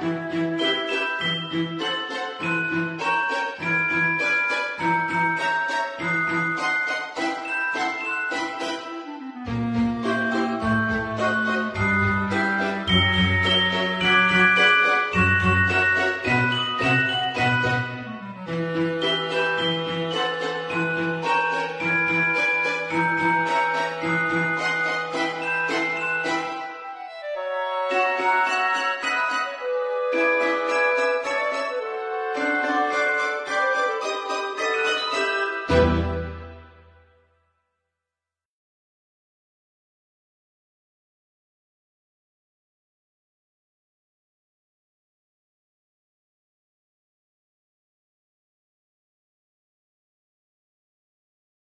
Música